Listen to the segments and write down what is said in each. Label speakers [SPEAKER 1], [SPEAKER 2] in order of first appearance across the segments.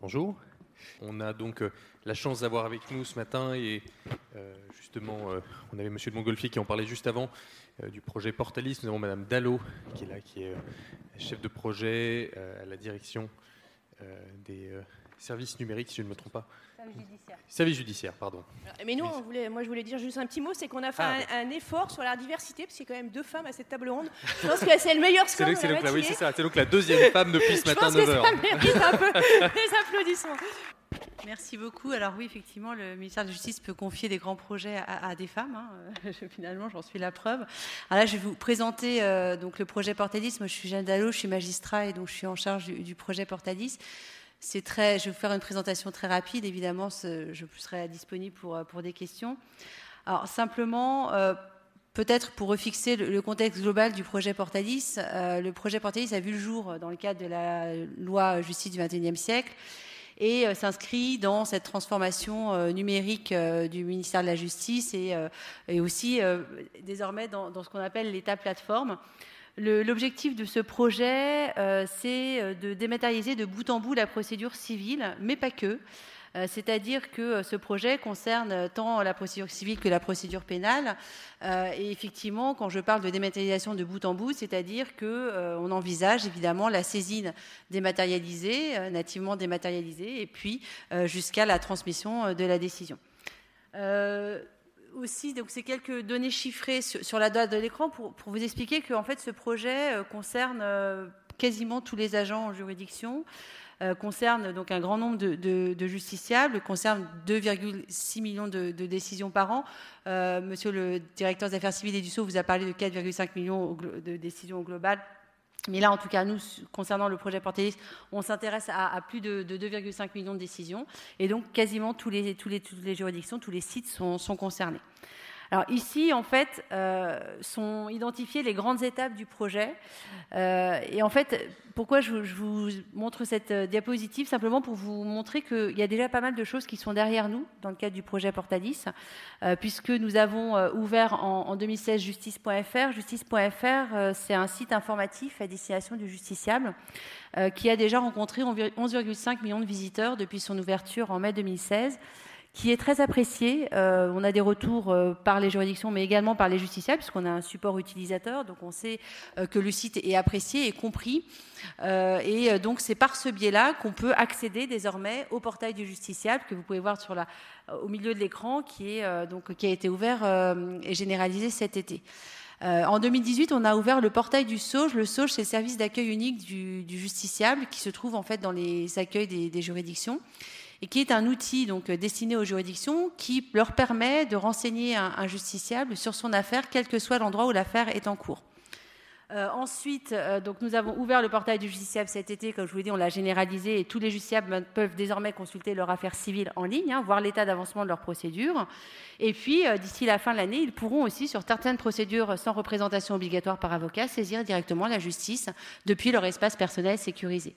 [SPEAKER 1] Bonjour. On a donc euh, la chance d'avoir avec nous ce matin et euh, justement, euh, on avait Monsieur de Montgolfier qui en parlait juste avant du projet Portalis. Nous avons Madame Dallot qui est là, qui est chef de projet à la direction des services numériques, si je ne me trompe pas. Service judiciaire. Service judiciaire, pardon.
[SPEAKER 2] Mais nous, on voulait, moi je voulais dire juste un petit mot, c'est qu'on a fait ah, un, effort sur la diversité, parce qu'il y a quand même deux femmes à cette table ronde. Je pense que c'est le meilleur score
[SPEAKER 1] C'est donc, oui, c'est donc la deuxième femme depuis ce matin 9h.
[SPEAKER 2] Ça mérite un peu des applaudissements.
[SPEAKER 3] Merci beaucoup. Alors oui, effectivement, le ministère de la Justice peut confier des grands projets à, des femmes. Hein. Finalement, j'en suis la preuve. Alors là, je vais vous présenter euh, donc le projet Portalis. Moi, je suis Jeanne Dallot, je suis magistrat et donc je suis en charge du, du projet Portalis. Je vais vous faire une présentation très rapide. Évidemment, je serai disponible pour, euh, pour des questions. Alors, simplement, euh, peut-être pour refixer le, contexte global du projet Portalis, euh, le projet Portalis a vu le jour dans le cadre de la loi justice du XXIe siècle et s'inscrit dans cette transformation numérique du ministère de la Justice et, et aussi désormais dans, dans, ce qu'on appelle l'État plateforme. L'objectif de ce projet, euh, c'est euh, de dématérialiser de bout en bout la procédure civile, mais pas que. Euh, c'est-à-dire que ce projet concerne tant la procédure civile que la procédure pénale. et effectivement, quand je parle de dématérialisation de bout en bout, c'est-à-dire qu'on envisage évidemment la saisine dématérialisée, nativement dématérialisée, et puis jusqu'à la transmission de la décision aussi donc ces quelques données chiffrées sur, la date de l'écran pour, vous expliquer que en fait ce projet euh, concerne euh, quasiment tous les agents en juridiction. Euh, concerne donc un grand nombre de, justiciables, concerne 2,6 millions de, décisions par an. monsieur le directeur des affaires civiles et du Sceau vous a parlé de 4,5 millions de décisions globales mais là, en tout cas, nous, concernant le projet Portalis, on s'intéresse à, plus de, 2,5 millions de décisions. Et donc, quasiment toutes les juridictions, tous les sites sont concernés. Alors ici, en fait, euh, sont identifiées les grandes étapes du projet. Euh, et en fait, pourquoi je, vous montre cette euh, diapositive? Simplement pour vous montrer qu'il y a déjà pas mal de choses qui sont derrière nous dans le cadre du projet Portalis, puisque nous avons ouvert en, 2016 justice.fr. Justice.fr, c'est un site informatif à destination du justiciable qui a déjà rencontré 11,5 millions de visiteurs depuis son ouverture en mai 2016 qui est très apprécié. Euh, on a des retours euh, par les juridictions, mais également par les justiciables, puisqu'on a un support utilisateur, donc on sait euh, que le site est apprécié et compris. et donc c'est par ce biais-là qu'on peut accéder désormais au portail du justiciable que vous pouvez voir au milieu de l'écran, qui, est, donc, qui a été ouvert et généralisé cet été. en 2018, on a ouvert le portail du SAUGE. Le SAUGE, c'est le service d'accueil unique du, justiciable qui se trouve en fait dans les accueils des juridictions et qui est un outil donc destiné aux juridictions qui leur permet de renseigner un, justiciable sur son affaire, quel que soit l'endroit où l'affaire est en cours. Euh, ensuite, euh, nous avons ouvert le portail du justiciable cet été, comme je vous l'ai dit, on l'a généralisé et tous les justiciables peuvent désormais consulter leur affaire civile en ligne, hein, voir l'état d'avancement de leur procédure. Et puis, euh, d'ici la fin de l'année, ils pourront aussi, sur certaines procédures sans représentation obligatoire par avocat, saisir directement la justice depuis leur espace personnel sécurisé.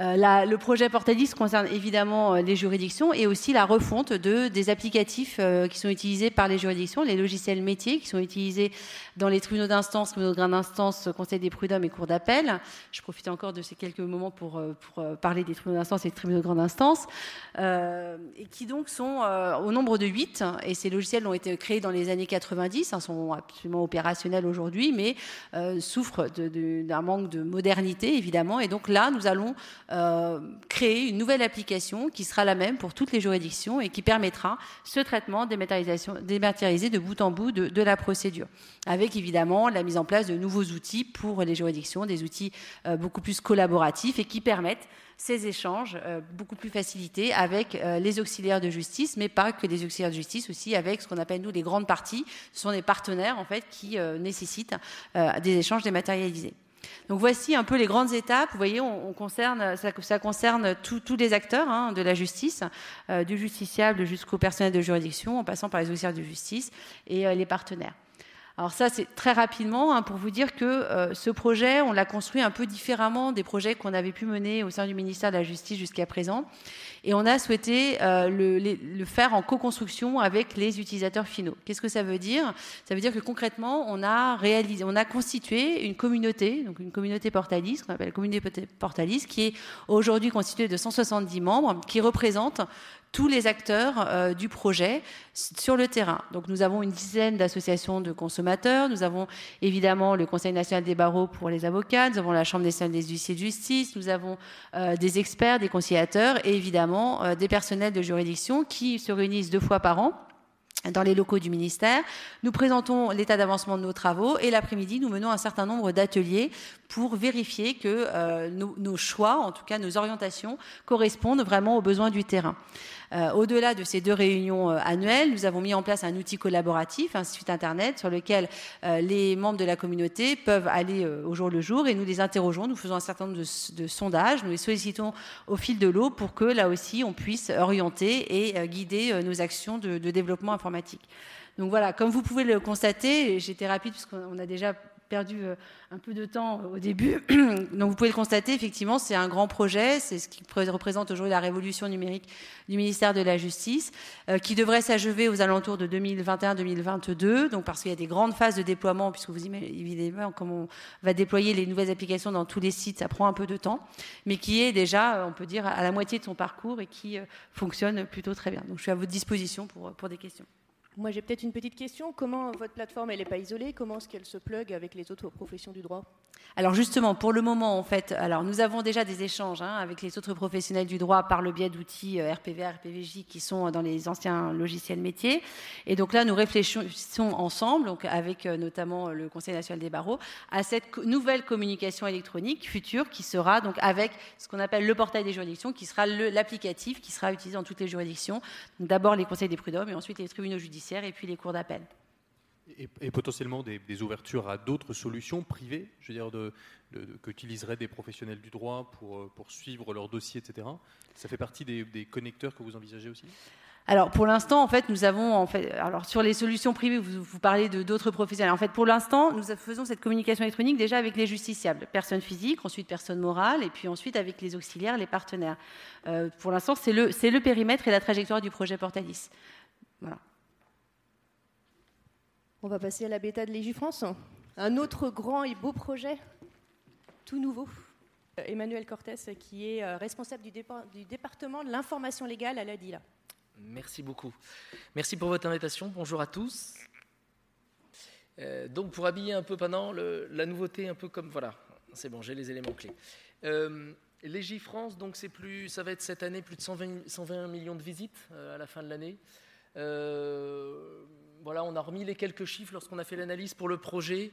[SPEAKER 3] Euh, le projet Portalis concerne évidemment euh, les juridictions et aussi la refonte de, des applicatifs euh, qui sont utilisés par les juridictions, les logiciels métiers qui sont utilisés dans les tribunaux d'instance, tribunaux de grande instance, conseil des prud'hommes et cours d'appel. Je profite encore de ces quelques moments pour, pour parler des tribunaux d'instance et des tribunaux de grande instance, et qui donc sont au nombre de 8. Et ces logiciels ont été créés dans les années 90, hein, sont absolument opérationnels aujourd'hui, mais souffrent d'un manque de modernité évidemment. Et donc là, nous allons euh, créer une nouvelle application qui sera la même pour toutes les juridictions et qui permettra ce traitement dématérialisé de bout en bout de, la procédure, avec évidemment la mise en place de nouveaux outils pour les juridictions, des outils euh, beaucoup plus collaboratifs et qui permettent ces échanges euh, beaucoup plus facilités avec les auxiliaires de justice, mais pas que les auxiliaires de justice, aussi avec ce qu'on appelle nous les grandes parties. Ce sont des partenaires en fait qui nécessitent des échanges dématérialisés. Donc voici un peu les grandes étapes. Vous voyez, on, concerne, ça, concerne tous les acteurs hein, de la justice, euh, du justiciable jusqu'au personnel de juridiction, en passant par les officiers de justice et euh, les partenaires. Alors ça, c'est très rapidement hein, pour vous dire que euh, ce projet, on l'a construit un peu différemment des projets qu'on avait pu mener au sein du ministère de la Justice jusqu'à présent. Et on a souhaité euh, le, faire en co-construction avec les utilisateurs finaux. Qu'est-ce que ça veut dire? Ça veut dire que concrètement, on a constitué une communauté, donc une communauté Portalis, qu'on appelle communauté Portalis, qui est aujourd'hui constituée de 170 membres, qui représente tous les acteurs euh, du projet sur le terrain. Donc nous avons une dizaine d'associations de consommateurs, nous avons évidemment le Conseil national des barreaux pour les avocats, nous avons la Chambre nationale des huissiers de justice, nous avons euh, des experts, des conciliateurs et évidemment euh, des personnels de juridiction qui se réunissent deux fois par an dans les locaux du ministère. Nous présentons l'état d'avancement de nos travaux et l'après-midi, nous menons un certain nombre d'ateliers pour vérifier que nos, choix, en tout cas nos orientations, correspondent vraiment aux besoins du terrain. Euh, Au-delà de ces deux réunions euh, annuelles, nous avons mis en place un outil collaboratif, un site internet sur lequel euh, les membres de la communauté peuvent aller au jour le jour et nous les interrogeons, nous faisons un certain nombre de, de sondages, nous les sollicitons au fil de l'eau pour que là aussi on puisse orienter et guider nos actions de, de développement informatique. Donc voilà, comme vous pouvez le constater, j'étais rapide puisqu'on a déjà perdu euh, un peu de temps au début. Donc vous pouvez le constater, effectivement, c'est un grand projet, c'est ce qui représente aujourd'hui la révolution numérique du ministère de la Justice, euh, qui devrait s'achever aux alentours de 2021-2022, donc parce qu'il y a des grandes phases de déploiement, puisque vous imaginez comme on va déployer les nouvelles applications dans tous les sites, ça prend un peu de temps, mais qui est déjà, on peut dire, à la moitié de son parcours et qui euh, fonctionne plutôt très bien. Donc je suis à votre disposition pour, pour des questions.
[SPEAKER 2] Moi, j'ai peut-être une petite question. Comment votre plateforme, elle n'est pas isolée? Comment est-ce qu'elle se plug avec les autres professions du droit?
[SPEAKER 3] Alors justement, pour le moment, en fait, alors nous avons déjà des échanges hein, avec les autres professionnels du droit par le biais d'outils euh, RPVA, RPVJ qui sont dans les anciens logiciels métiers. Et donc là, nous réfléchissons ensemble, donc avec euh, notamment le Conseil national des barreaux, à cette nouvelle communication électronique future qui sera donc avec ce qu'on appelle le portail des juridictions, qui sera l'applicatif qui sera utilisé dans toutes les juridictions. D'abord les conseils des prud'hommes et ensuite les tribunaux judiciaires et puis les cours d'appel.
[SPEAKER 1] Et, potentiellement des, ouvertures à d'autres solutions privées, je veux dire, de, de, qu'utiliseraient des professionnels du droit pour, pour suivre leurs dossiers, etc. Ça fait partie des, connecteurs que vous envisagez aussi?
[SPEAKER 3] Alors pour l'instant, en fait, nous avons en fait, alors sur les solutions privées, vous, vous parlez de d'autres professionnels. En fait, pour l'instant, nous faisons cette communication électronique déjà avec les justiciables, personnes physiques, ensuite personnes morales, et puis ensuite avec les auxiliaires, les partenaires. Euh, pour l'instant, c'est le, c'est le périmètre et la trajectoire du projet Portalis. Voilà.
[SPEAKER 2] On va passer à la bêta de Légifrance. Un autre grand et beau projet, tout nouveau. Emmanuel Cortés, qui est euh, responsable du, départ, du département de l'information légale à la DILA.
[SPEAKER 4] Merci beaucoup. Merci pour votre invitation. Bonjour à tous. Euh, donc, pour habiller un peu pendant le, la nouveauté, un peu comme voilà, c'est bon, j'ai les éléments clés. Euh, Légifrance, donc c'est plus, ça va être cette année plus de 120, 120 millions de visites euh, à la fin de l'année. Euh, voilà, on a remis les quelques chiffres lorsqu'on a fait l'analyse pour le projet.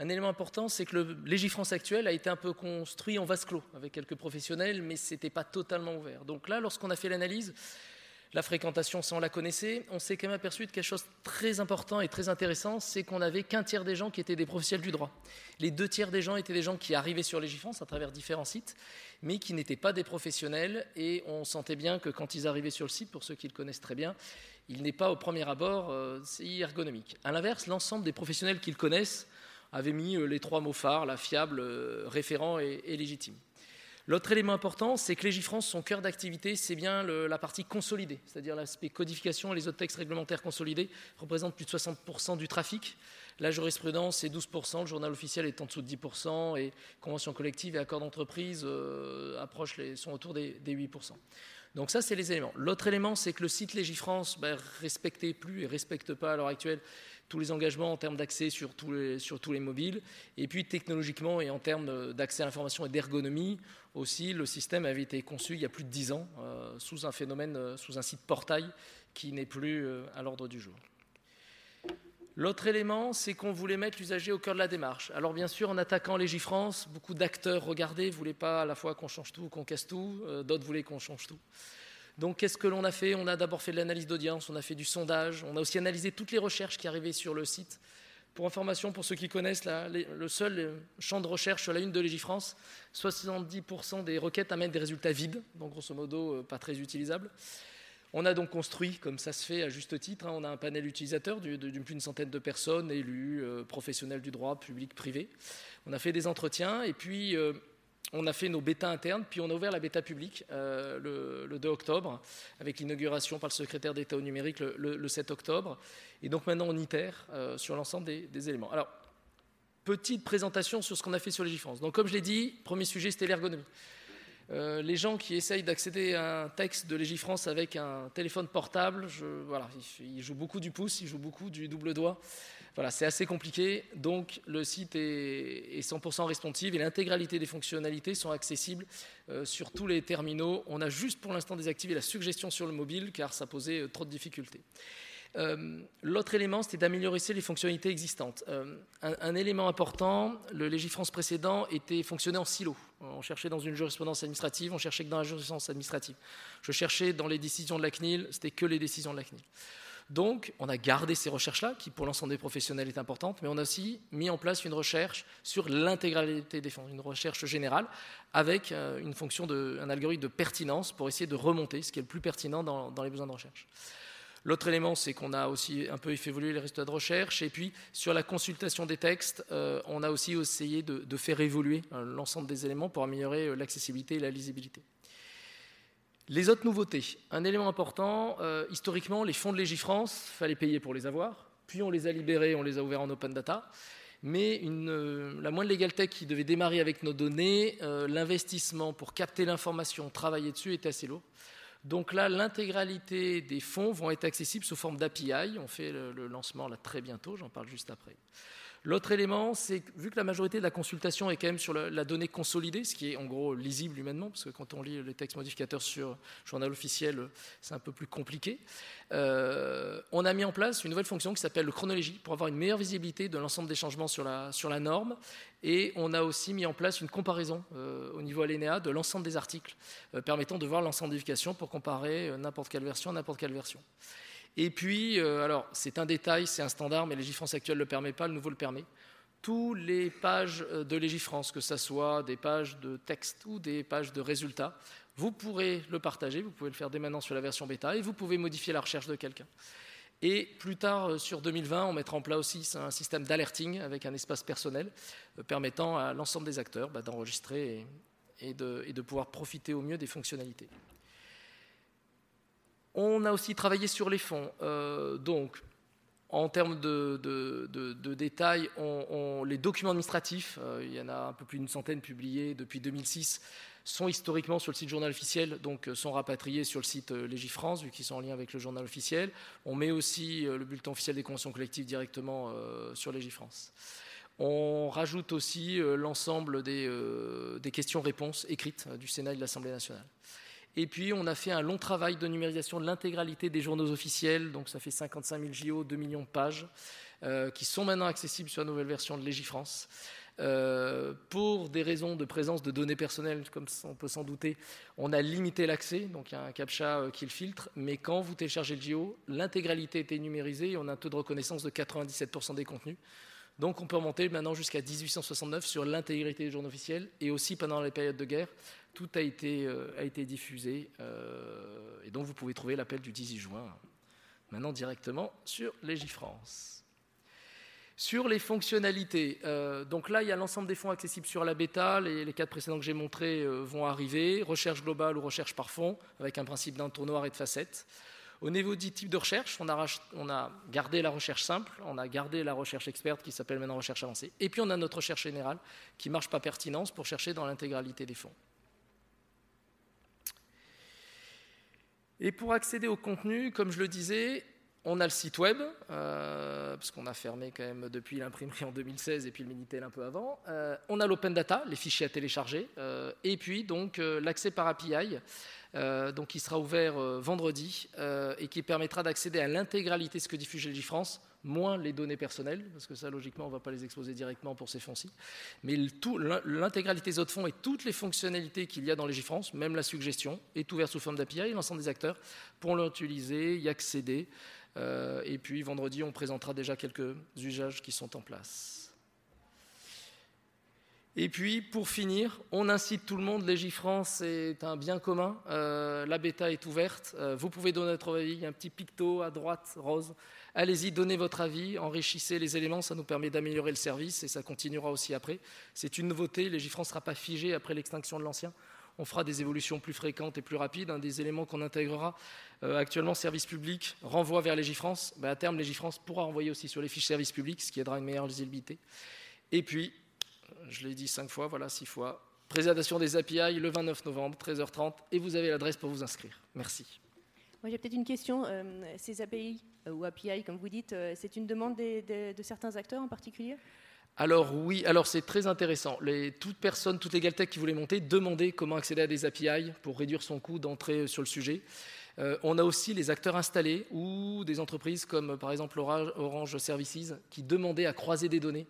[SPEAKER 4] Un élément important, c'est que le Légifrance actuel a été un peu construit en vase clos avec quelques professionnels, mais ce n'était pas totalement ouvert. Donc là, lorsqu'on a fait l'analyse, la fréquentation, on la connaissait, on s'est quand même aperçu de quelque chose de très important et très intéressant, c'est qu'on n'avait qu'un tiers des gens qui étaient des professionnels du droit. Les deux tiers des gens étaient des gens qui arrivaient sur Légifrance à travers différents sites, mais qui n'étaient pas des professionnels, et on sentait bien que quand ils arrivaient sur le site, pour ceux qui le connaissent très bien, il n'est pas au premier abord euh, ergonomique. A l'inverse, l'ensemble des professionnels qui le connaissent avaient mis euh, les trois mots phares, la fiable, euh, référent et légitime. L'autre élément important, c'est que Légifrance, son cœur d'activité, c'est bien la partie consolidée, c'est-à-dire l'aspect codification et les autres textes réglementaires consolidés représentent plus de 60% du trafic. La jurisprudence, c'est 12%, le journal officiel est en dessous de 10%, et conventions collectives et accords d'entreprise euh, sont autour des, des 8%. Donc ça, c'est les éléments. L'autre élément, c'est que le site Légifrance ben, respectait plus et respecte pas à l'heure actuelle tous les engagements en termes d'accès sur, tous les mobiles. Et puis technologiquement et en termes d'accès à l'information et d'ergonomie aussi, le système avait été conçu il y a plus de dix ans euh, sous un phénomène, euh, sous un site portail qui n'est plus euh, à l'ordre du jour. L'autre élément, c'est qu'on voulait mettre l'usager au cœur de la démarche. Alors bien sûr, en attaquant Légifrance, beaucoup d'acteurs regardaient, ne voulaient pas à la fois qu'on change tout ou qu'on casse tout, euh, d'autres voulaient qu'on change tout. Donc qu'est-ce que l'on a fait? On a d'abord fait de l'analyse d'audience, on a fait du sondage, on a aussi analysé toutes les recherches qui arrivaient sur le site. Pour information, pour ceux qui connaissent le seul champ de recherche sur la une de Légifrance, 70% des requêtes amènent des résultats vides, donc grosso modo euh, pas très utilisables. On a donc construit, comme ça se fait à juste titre, hein, on a un panel utilisateur d'une centaine de personnes, élus, euh, professionnels du droit, public, privé. On a fait des entretiens et puis euh, on a fait nos bêtas internes, puis on a ouvert la bêta publique euh, le, 2 octobre, avec l'inauguration par le secrétaire d'État au numérique le, 7 octobre. Et donc maintenant on itère sur l'ensemble des, éléments. Alors, petite présentation sur ce qu'on a fait sur les. Donc comme je l'ai dit, premier sujet c'était l'ergonomie. Euh, les gens qui essayent d'accéder à un texte de Légifrance avec un téléphone portable, voilà, ils, jouent beaucoup du pouce, ils jouent beaucoup du double doigt. Voilà, c'est assez compliqué. Donc le site est, 100% responsive et l'intégralité des fonctionnalités sont accessibles euh, sur tous les terminaux. On a juste pour l'instant désactivé la suggestion sur le mobile car ça posait euh, trop de difficultés. Euh, l'autre élément, c'était d'améliorer les fonctionnalités existantes. Un, élément important, le Légifrance précédent était fonctionné en silo. On cherchait dans une jurisprudence administrative, on cherchait que dans la jurisprudence administrative. Je cherchais dans les décisions de la CNIL, c'était que les décisions de la CNIL. Donc, on a gardé ces recherches-là, qui pour l'ensemble des professionnels est importante, mais on a aussi mis en place une recherche sur l'intégralité des fonds, une recherche générale, avec euh, une fonction de, un algorithme de pertinence pour essayer de remonter ce qui est le plus pertinent dans les besoins de recherche. L'autre élément, c'est qu'on a aussi un peu fait évoluer les résultats de recherche. Et puis, sur la consultation des textes, euh, on a aussi essayé de, faire évoluer euh, l'ensemble des éléments pour améliorer l'accessibilité et la lisibilité. Les autres nouveautés. Un élément important, historiquement, les fonds de Légifrance, fallait payer pour les avoir. Puis on les a libérés, on les a ouverts en open data. Mais la moindre legal tech qui devait démarrer avec nos données, l'investissement pour capter l'information, travailler dessus était assez lourd. Donc là, l'intégralité des fonds vont être accessibles sous forme d'API. On fait le, lancement là très bientôt, j'en parle juste après. L'autre élément, c'est que vu que la majorité de la consultation est quand même sur la, donnée consolidée, ce qui est en gros lisible humainement, parce que quand on lit les textes modificateurs sur journal officiel, c'est un peu plus compliqué, euh, on a mis en place une nouvelle fonction qui s'appelle le chronologie pour avoir une meilleure visibilité de l'ensemble des changements sur la, sur la norme. Et on a aussi mis en place une comparaison euh, au niveau alinéa de l'ensemble des articles, euh, permettant de voir l'ensemble des pour comparer n'importe quelle version à n'importe quelle version. Et puis, euh, alors, c'est un détail, c'est un standard, mais Légifrance actuelle ne le permet pas, le nouveau le permet. Toutes les pages euh, de Légifrance, que ce soit des pages de texte ou des pages de résultats, vous pourrez le partager, vous pouvez le faire dès maintenant sur la version bêta, et vous pouvez modifier la recherche de quelqu'un. Et plus tard, euh, sur 2020, on mettra en place aussi un système d'alerting avec un espace personnel permettant à l'ensemble des acteurs bah, d'enregistrer et de pouvoir profiter au mieux des fonctionnalités. On a aussi travaillé sur les fonds. Euh, donc, en termes de, détails, les documents administratifs, euh, il y en a un peu plus d'une centaine publiés depuis 2006, sont historiquement sur le site journal officiel, donc euh, sont rapatriés sur le site Légifrance, vu qu'ils sont en lien avec le journal officiel. On met aussi le bulletin officiel des conventions collectives directement sur Légifrance. On rajoute aussi l'ensemble des questions-réponses écrites du Sénat et de l'Assemblée nationale. Et puis, on a fait un long travail de numérisation de l'intégralité des journaux officiels, donc ça fait 55 000 JO, 2 millions de pages, euh, qui sont maintenant accessibles sur la nouvelle version de Légifrance. Euh, pour des raisons de présence de données personnelles, comme on peut s'en douter, on a limité l'accès, donc il y a un CAPTCHA euh, qui le filtre, mais quand vous téléchargez le JO, l'intégralité était numérisée et on a un taux de reconnaissance de 97% des contenus. Donc on peut remonter maintenant jusqu'à 1869 sur l'intégrité des journaux officiels et aussi pendant les périodes de guerre tout a été, euh, diffusé. Euh, et donc, vous pouvez trouver l'appel du 18 juin, maintenant directement sur Légifrance. Sur les fonctionnalités, euh, donc là, il y a l'ensemble des fonds accessibles sur la bêta. Les, les quatre précédents que j'ai montrés vont arriver. Recherche globale ou recherche par fond, avec un principe d'un tour noir et de facettes. Au niveau du type de recherche, on a, on a, gardé la recherche simple, on a gardé la recherche experte qui s'appelle maintenant recherche avancée, et puis on a notre recherche générale qui marche par pertinence pour chercher dans l'intégralité des fonds. Et pour accéder au contenu, comme je le disais, on a le site web, euh, parce qu'on a fermé quand même depuis l'imprimerie en 2016 et puis le Minitel un peu avant. Euh, on a l'open data, les fichiers à télécharger, euh, et puis donc l'accès par API, donc qui sera ouvert vendredi et qui permettra d'accéder à l'intégralité de ce que diffuse France moins les données personnelles, parce que ça, logiquement, on ne va pas les exposer directement pour ces fonds-ci. Mais l'intégralité des autres fonds et toutes les fonctionnalités qu'il y a dans Légifrance, même la suggestion, est ouverte sous forme d'API et l'ensemble des acteurs pourront l'utiliser, y accéder. Euh, et puis, vendredi, on présentera déjà quelques usages qui sont en place. Et puis, pour finir, on incite tout le monde. Légifrance est un bien commun. Euh, la bêta est ouverte. Euh, vous pouvez donner votre avis. Il y a un petit picto à droite, rose. Allez-y, donnez votre avis, enrichissez les éléments. Ça nous permet d'améliorer le service et ça continuera aussi après. C'est une nouveauté. Légifrance ne sera pas figé après l'extinction de l'ancien. On fera des évolutions plus fréquentes et plus rapides. Un des éléments qu'on intégrera euh, actuellement, service public renvoie vers Légifrance. Ben, à terme, Légifrance pourra renvoyer aussi sur les fiches service public, ce qui aidera une meilleure lisibilité. Et puis, je l'ai dit cinq fois, voilà, six fois. Présentation des API le 29 novembre, 13h30, et vous avez l'adresse pour vous inscrire. Merci.
[SPEAKER 2] Moi, j'ai peut-être une question. Euh, ces API euh, ou API, comme vous dites, euh, c'est une demande de certains acteurs en particulier?
[SPEAKER 4] Alors oui, alors c'est très intéressant. Les, toute personne, toute tech qui voulait monter demandait comment accéder à des API pour réduire son coût d'entrée sur le sujet. on a aussi les acteurs installés ou des entreprises comme par exemple Orange Services qui demandaient à croiser des données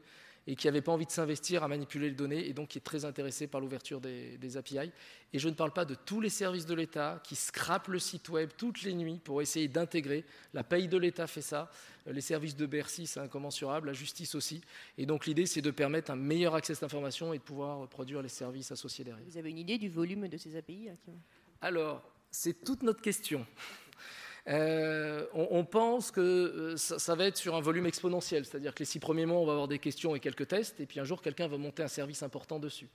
[SPEAKER 4] et qui n'avait pas envie de s'investir à manipuler les données et donc qui est très intéressé par l'ouverture des, API. Et je ne parle pas de tous les services de l'État qui scrapent le site web toutes les nuits pour essayer d'intégrer. La paye de l'État fait ça, les services de Bercy, c'est incommensurable, la justice aussi. Et donc l'idée, c'est de permettre un meilleur accès à cette information et de pouvoir produire les services associés derrière.
[SPEAKER 2] Vous avez une idée du volume de ces API
[SPEAKER 4] Alors, c'est toute notre question. Euh, on, pense que euh, ça, va être sur un volume exponentiel, c'est-à-dire que les six premiers mois, on va avoir des questions et quelques tests, et puis un jour, quelqu'un va monter un service important dessus.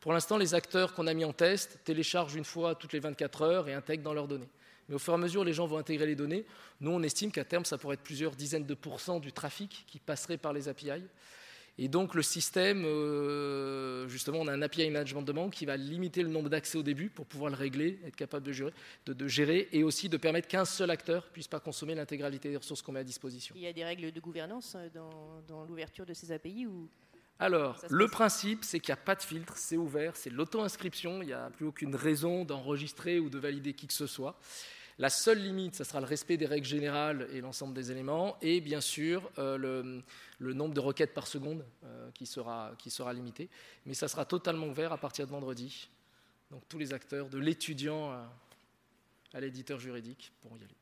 [SPEAKER 4] Pour l'instant, les acteurs qu'on a mis en test téléchargent une fois toutes les 24 heures et intègrent dans leurs données. Mais au fur et à mesure, les gens vont intégrer les données. Nous, on estime qu'à terme, ça pourrait être plusieurs dizaines de pourcents du trafic qui passerait par les API. Et donc le système, euh, justement, on a un API management de demande qui va limiter le nombre d'accès au début pour pouvoir le régler, être capable de gérer, de, gérer et aussi de permettre qu'un seul acteur puisse pas consommer l'intégralité des ressources qu'on met à disposition.
[SPEAKER 2] Il y a des règles de gouvernance euh, dans, l'ouverture de ces API ou
[SPEAKER 4] alors, le principe, c'est qu'il n'y a pas de filtre, c'est ouvert, c'est l'auto-inscription, il n'y a plus aucune raison d'enregistrer ou de valider qui que ce soit. La seule limite, ce sera le respect des règles générales et l'ensemble des éléments, et bien sûr euh, le, nombre de requêtes par seconde euh, qui, sera, qui sera limité. Mais ça sera totalement ouvert à partir de vendredi. Donc tous les acteurs, de l'étudiant à, l'éditeur juridique, pourront y aller.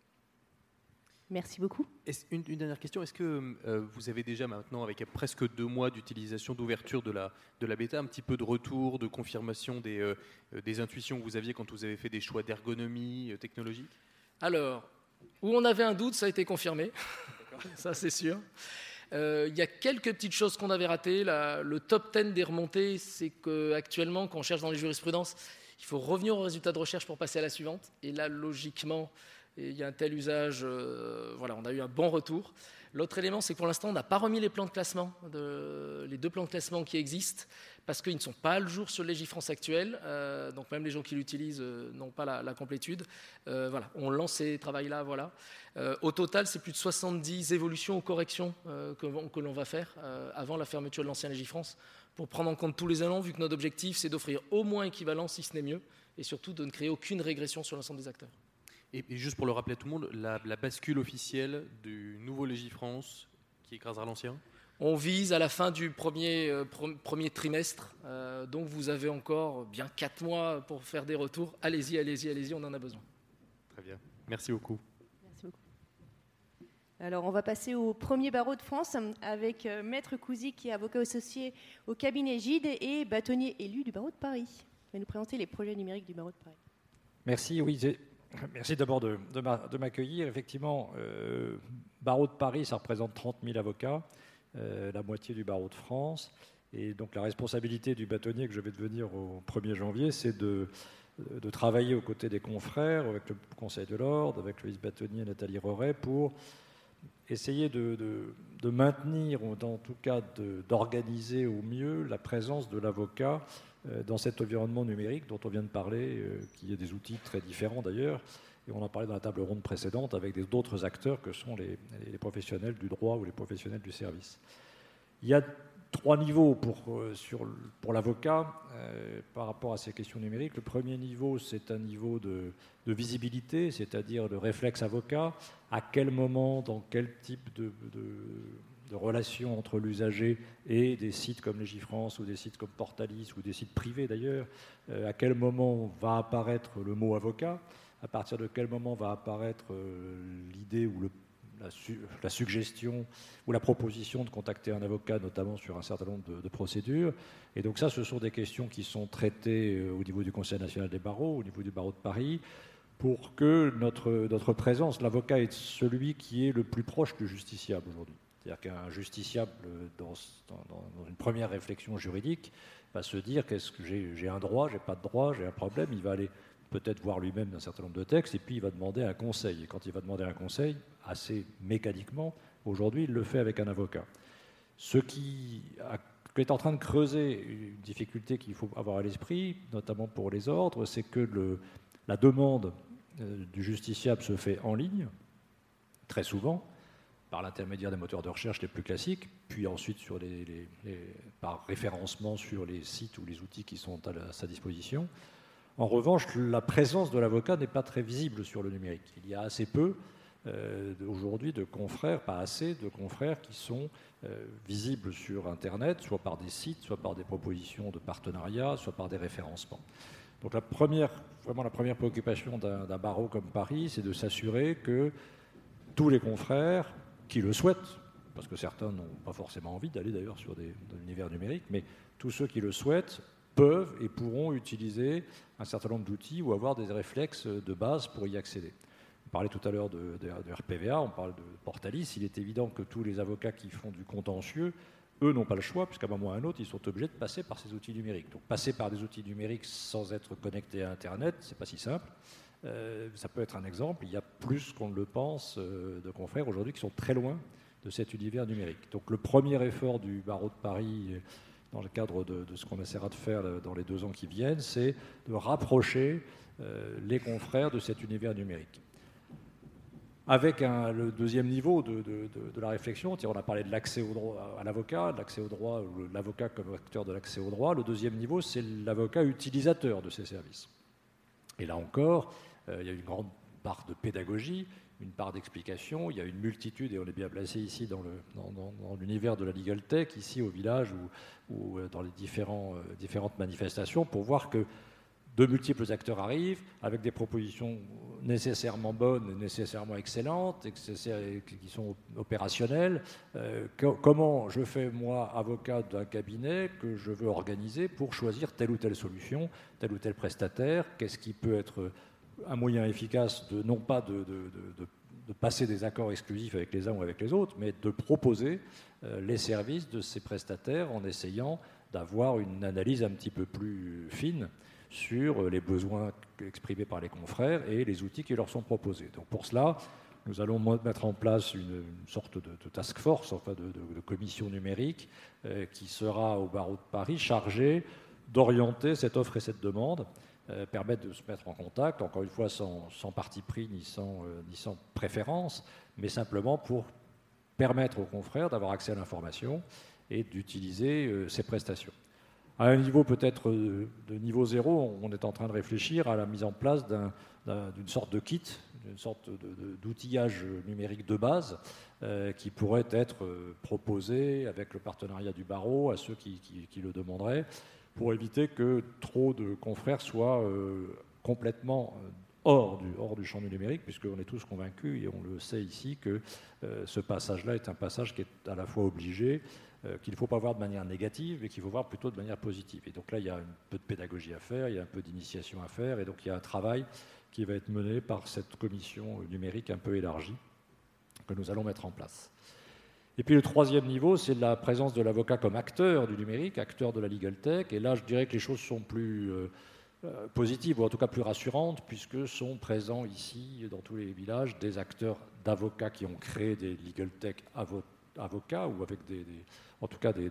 [SPEAKER 2] Merci beaucoup.
[SPEAKER 1] Une, une, dernière question. Est-ce que euh, vous avez déjà maintenant, avec presque deux mois d'utilisation, d'ouverture de la, de la bêta, un petit peu de retour, de confirmation des, des intuitions que vous aviez quand vous avez fait des choix d'ergonomie technologique
[SPEAKER 4] alors, où on avait un doute, ça a été confirmé. ça, c'est sûr. Euh, il y a quelques petites choses qu'on avait ratées. le top 10 des remontées, c'est qu'actuellement, quand on cherche dans les jurisprudences, il faut revenir au résultat de recherche pour passer à la suivante. Et là, logiquement, il y a un tel usage. Euh, voilà, on a eu un bon retour. L'autre élément, c'est que pour l'instant, on n'a pas remis les plans de classement, les deux plans de classement qui existent parce qu'ils ne sont pas le jour sur Légifrance actuel, euh, donc même les gens qui l'utilisent euh, n'ont pas la, complétude. Euh, voilà, on lance ces travaux-là, voilà. au total, c'est plus de 70 évolutions ou corrections que, que l'on va faire avant la fermeture de l'ancien Légifrance, pour prendre en compte tous les éléments, vu que notre objectif, c'est d'offrir au moins équivalent, si ce n'est mieux, et surtout de ne créer aucune régression sur l'ensemble des acteurs.
[SPEAKER 1] Et, juste pour le rappeler à tout le monde, la, la bascule officielle du nouveau Légifrance qui écrasera l'ancien
[SPEAKER 4] on vise à la fin du premier, euh, premier trimestre, euh, donc vous avez encore bien quatre mois pour faire des retours. Allez-y, allez-y, allez-y, on en a besoin.
[SPEAKER 1] Très bien. Merci beaucoup.
[SPEAKER 2] Merci beaucoup. Alors, on va passer au premier barreau de France avec euh, Maître Cousy, qui est avocat associé au cabinet Gide et bâtonnier élu du barreau de Paris. Il va nous présenter les projets numériques du barreau de Paris.
[SPEAKER 5] Merci, oui. Merci d'abord de, m'accueillir. Effectivement, barreau de Paris, ça représente 30 000 avocats. Euh, la moitié du barreau de France. Et donc la responsabilité du bâtonnier que je vais devenir au 1er janvier, c'est de, de travailler aux côtés des confrères, avec le Conseil de l'Ordre, avec le vice-bâtonnier Nathalie Roret, pour essayer de, maintenir, ou en tout cas d'organiser au mieux la présence de l'avocat euh, dans cet environnement numérique dont on vient de parler, euh, qui est des outils très différents d'ailleurs, et on en parlait dans la table ronde précédente avec d'autres acteurs que sont les, professionnels du droit ou les professionnels du service. Il y a trois niveaux pour, euh, pour l'avocat euh, par rapport à ces questions numériques. Le premier niveau, c'est un niveau de, visibilité, c'est-à-dire le réflexe avocat. À quel moment, dans quel type de, de relation entre l'usager et des sites comme Légifrance ou des sites comme Portalis ou des sites privés d'ailleurs, euh, à quel moment va apparaître le mot avocat? À partir de quel moment va apparaître l'idée ou la, suggestion ou la proposition de contacter un avocat, notamment sur un certain nombre de, procédures. Et donc ça, ce sont des questions qui sont traitées euh, au niveau du Conseil national des barreaux, au niveau du barreau de Paris, pour que notre, notre présence, l'avocat est celui qui est le plus proche du justiciable aujourd'hui. C'est-à-dire qu'un justiciable, dans, dans, une première réflexion juridique, va se dire qu'est-ce que j'ai un droit, j'ai pas de droit, j'ai un problème, il va aller peut-être voir lui-même d'un certain nombre de textes, et puis il va demander un conseil. Et quand il va demander un conseil, assez mécaniquement, aujourd'hui, il le fait avec un avocat. Ce qui est en train de creuser une difficulté qu'il faut avoir à l'esprit, notamment pour les ordres, c'est que la demande euh, du justiciable se fait en ligne, très souvent, par l'intermédiaire des moteurs de recherche les plus classiques, puis ensuite par référencement sur les sites ou les outils qui sont à sa disposition. En revanche, la présence de l'avocat n'est pas très visible sur le numérique. Il y a assez peu euh, aujourd'hui de confrères, pas assez de confrères qui sont euh, visibles sur Internet, soit par des sites, soit par des propositions de partenariat, soit par des référencements. Donc la première, vraiment la première préoccupation d'un barreau comme Paris, c'est de s'assurer que tous les confrères qui le souhaitent, parce que certains n'ont pas forcément envie d'aller d'ailleurs sur des, univers numériques, mais tous ceux qui le souhaitent peuvent et pourront utiliser un certain nombre d'outils ou avoir des réflexes de base pour y accéder. On parlait tout à l'heure de, RPVA, on parle de Portalis. Il est évident que tous les avocats qui font du contentieux, eux n'ont pas le choix, puisqu'à un moment ou à un autre, ils sont obligés de passer par ces outils numériques. Donc passer par des outils numériques sans être connecté à Internet, c'est pas si simple. Euh, ça peut être un exemple. Il y a plus qu'on ne le pense euh, de confrères aujourd'hui qui sont très loin de cet univers numérique. Donc le premier effort du barreau de Paris dans le cadre de, ce qu'on essaiera de faire dans les deux ans qui viennent, c'est de rapprocher euh, les confrères de cet univers numérique. Avec le deuxième niveau de, la réflexion, on a parlé de l'accès au droit à l'avocat, l'accès au droit, l'avocat comme acteur de l'accès au droit. Le deuxième niveau, c'est l'avocat utilisateur de ces services. Et là encore, euh, il y a une grande part de pédagogie, une part d'explication. Il y a une multitude, et on est bien placé ici dans, l'univers de la legal tech, ici au village ou, euh, dans les euh, différentes manifestations, pour voir que de multiples acteurs arrivent avec des propositions nécessairement bonnes nécessairement excellentes, qui sont opérationnelles. Euh, comment je fais, moi, avocat d'un cabinet que je veux organiser pour choisir telle ou telle solution, tel ou tel prestataire? Qu'est-ce qui peut être un moyen efficace de non pas de, passer des accords exclusifs avec les uns ou avec les autres, mais de proposer euh, les services de ces prestataires en essayant d'avoir une analyse un petit peu plus fine sur les besoins exprimés par les confrères et les outils qui leur sont proposés. Donc pour cela, nous allons mettre en place une, sorte de, task force, enfin de, commission numérique, euh, qui sera au barreau de Paris chargée d'orienter cette offre et cette demande euh, permettre de se mettre en contact, encore une fois sans, parti pris ni sans, euh, ni sans préférence, mais simplement pour permettre aux confrères d'avoir accès à l'information et d'utiliser euh, ces prestations. À un niveau peut-être de niveau zéro, on est en train de réfléchir à la mise en place d'une sorte de kit, d'une sorte d'outillage numérique de base qui pourrait être proposé avec le partenariat du barreau à ceux qui, qui le demanderaient pour éviter que trop de confrères soient euh, complètement euh, hors du, hors du champ du numérique, puisqu'on est tous convaincus, et on le sait ici, que euh, ce passage-là est un passage qui est à la fois obligé, qu'il ne faut pas voir de manière négative, mais qu'il faut voir plutôt de manière positive. Et donc là, il y a un peu de pédagogie à faire, il y a un peu d'initiation à faire, et donc il y a un travail qui va être mené par cette commission numérique un peu élargie que nous allons mettre en place. Et puis le troisième niveau, c'est la présence de l'avocat comme acteur du numérique, acteur de la legal tech. Et là, je dirais que les choses sont plus euh, euh, positives, ou en tout cas plus rassurantes, puisque sont présents ici, dans tous les villages, des acteurs d'avocats qui ont créé des legal tech avocats, ou avec des, en tout cas des,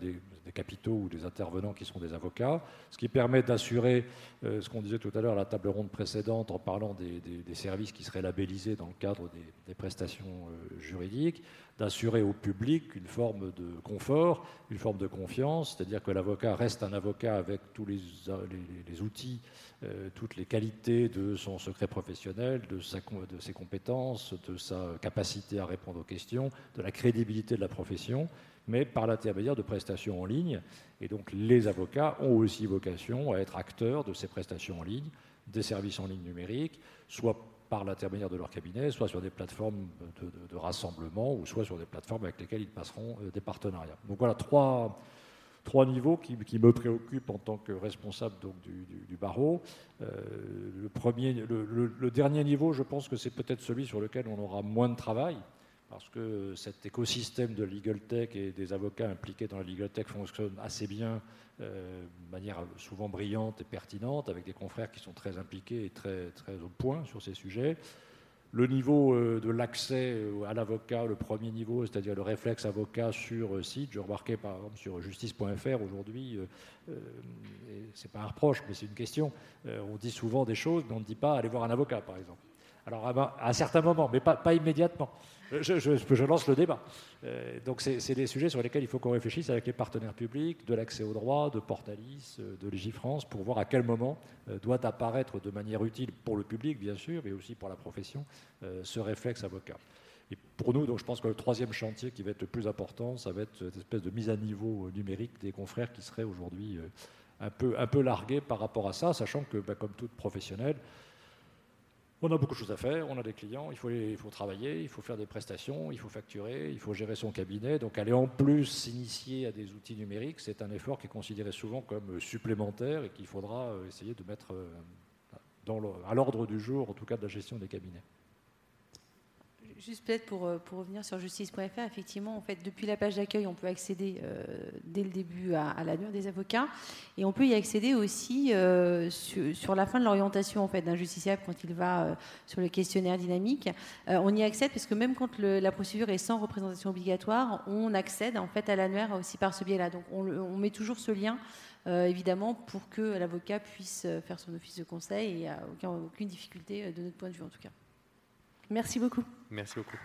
[SPEAKER 5] capitaux ou des intervenants qui sont des avocats, ce qui permet d'assurer euh, ce qu'on disait tout à l'heure à la table ronde précédente en parlant des, services qui seraient labellisés dans le cadre des, prestations euh, juridiques, d'assurer au public une forme de confort, une forme de confiance, c'est-à-dire que l'avocat reste un avocat avec tous les, outils, euh, toutes les qualités de son secret professionnel, de, ses compétences, de sa capacité à répondre aux questions, de la crédibilité de la profession mais par l'intermédiaire de prestations en ligne. Et donc les avocats ont aussi vocation à être acteurs de ces prestations en ligne, des services en ligne numériques, soit par l'intermédiaire de leur cabinet, soit sur des plateformes de, rassemblement, ou soit sur des plateformes avec lesquelles ils passeront euh, des partenariats. Donc voilà, trois, trois niveaux qui, me préoccupent en tant que responsable donc, du, barreau. Euh, le, premier, le, dernier niveau, je pense que c'est peut-être celui sur lequel on aura moins de travail, parce que cet écosystème de legal tech et des avocats impliqués dans la legal tech fonctionne assez bien, euh, de manière souvent brillante et pertinente, avec des confrères qui sont très impliqués et très, très au point sur ces sujets. Le niveau euh, de l'accès euh, à l'avocat, le premier niveau, c'est-à-dire le réflexe avocat sur site. Je remarquais par exemple sur justice.fr aujourd'hui, c'est pas un reproche, mais c'est une question. on dit souvent des choses, mais on ne dit pas aller voir un avocat, par exemple. Alors à un certain moment, mais pas immédiatement. Je, lance le débat. Euh, donc c'est des sujets sur lesquels il faut qu'on réfléchisse avec les partenaires publics, de l'accès au droit, de Portalis, euh, de Légifrance, pour voir à quel moment euh, doit apparaître de manière utile pour le public, bien sûr, mais aussi pour la profession, ce réflexe avocat. Et pour nous, donc, je pense que le troisième chantier qui va être le plus important, ça va être cette espèce de mise à niveau numérique des confrères qui seraient aujourd'hui un peu, un peu largués par rapport à ça, sachant que, bah, comme tout professionnel, on a beaucoup de choses à faire, on a des clients, il faut, il faut travailler, il faut faire des prestations, il faut facturer, il faut gérer son cabinet. Donc aller en plus s'initier à des outils numériques, c'est un effort qui est considéré souvent comme supplémentaire et qu'il faudra euh, essayer de mettre euh, à l'ordre du jour, en tout cas de la gestion des cabinets.
[SPEAKER 3] Juste peut-être pour, euh, revenir sur justice.fr, effectivement, en fait, depuis la page d'accueil, on peut accéder euh, dès le début à, à l'annuaire des avocats, et on peut y accéder aussi euh, sur, la fin de l'orientation en fait d'un justiciable quand il va sur le questionnaire dynamique. on y accède parce que même quand la procédure est sans représentation obligatoire, on accède en fait à l'annuaire aussi par ce biais-là. Donc on, met toujours ce lien. évidemment, pour que l'avocat puisse faire son office de conseil et il n'y a aucune difficulté de notre point de vue en tout cas.
[SPEAKER 2] Merci beaucoup.
[SPEAKER 1] Merci beaucoup.